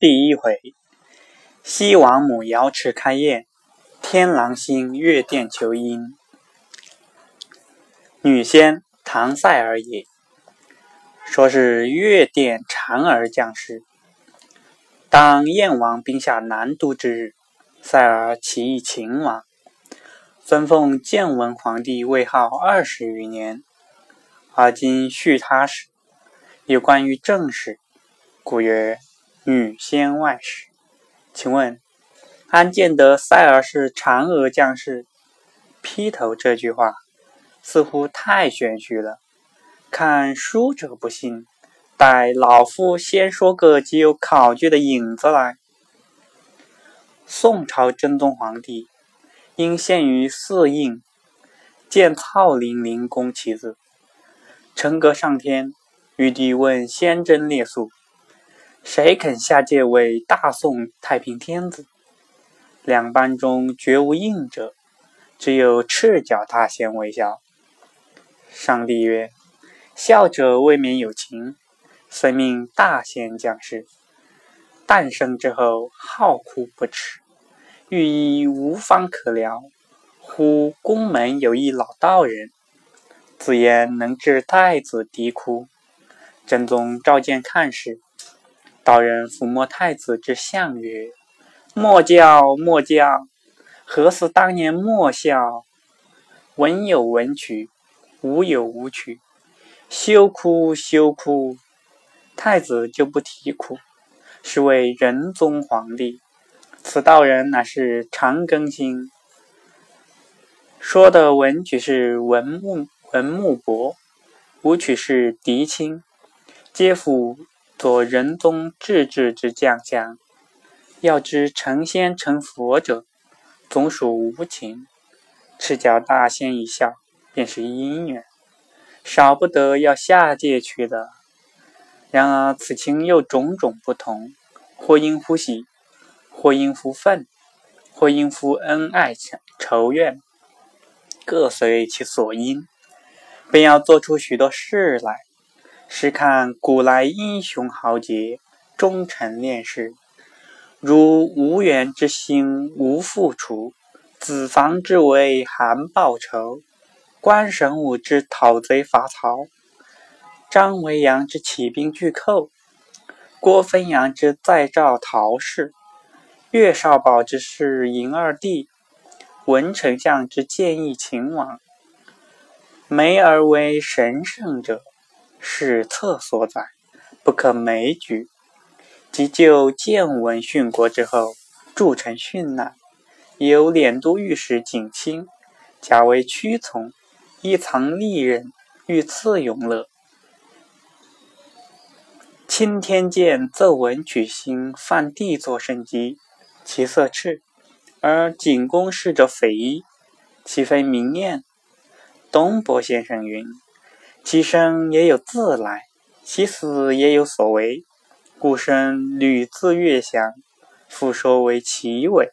第一回，西王母瑶池开宴，天狼星月殿求姻。女仙唐赛儿也，说是月殿嫦娥降世。当燕王兵下南都之日，赛儿起义秦王，尊奉建文皇帝位号二十余年，而今续他时，有关于正事，故曰。女仙外史，请问安见得赛儿是嫦娥降世？劈头这句话似乎太玄虚了。看书者不信，待老夫先说个极有考据的引子来。宋朝真宗皇帝因陷于四印，见操陵陵公其子，成阁上天，玉帝问仙真列宿。谁肯下界为大宋太平天子？两班中绝无应者，只有赤脚大仙微笑。上帝曰：“笑者未免有情，遂命大仙降世。诞生之后，好哭不耻，欲医无方可疗。忽宫门有一老道人，自言能治太子啼哭。真宗召见看事。”道人抚摸太子之相曰：“莫教，莫教，何似当年莫笑？文有文曲，武有武曲，休哭，休哭。太子就不啼哭，是为仁宗皇帝。此道人乃是长庚星。说的文曲是文木文木伯，武曲是狄青，皆辅。”做仁宗治治之将相，要知成仙成佛者，总属无情。赤脚大仙一笑，便是姻缘，少不得要下界去的。然而此情又种种不同，或因乎喜，或因乎愤，或因乎恩爱仇怨，各随其所因，便要做出许多事来。试看古来英雄豪杰、忠臣烈士，如无缘之心无复除，子房之为韩报仇，关神武之讨贼伐曹，张维扬之起兵拒寇，郭汾阳之再造陶氏，岳少保之弑嬴二弟，文丞相之建议秦王，梅而为神圣者。史册所载，不可枚举。即就建文殉国之后，铸成殉难，由敛都御史景清，假为屈从，依藏利刃，欲赐永乐。钦天监奏文举行犯帝作圣机，其色赤，而景公侍者匪夷，岂非明念？东伯先生云。其生也有自来，其死也有所为。故生屡自月详，复说为其为。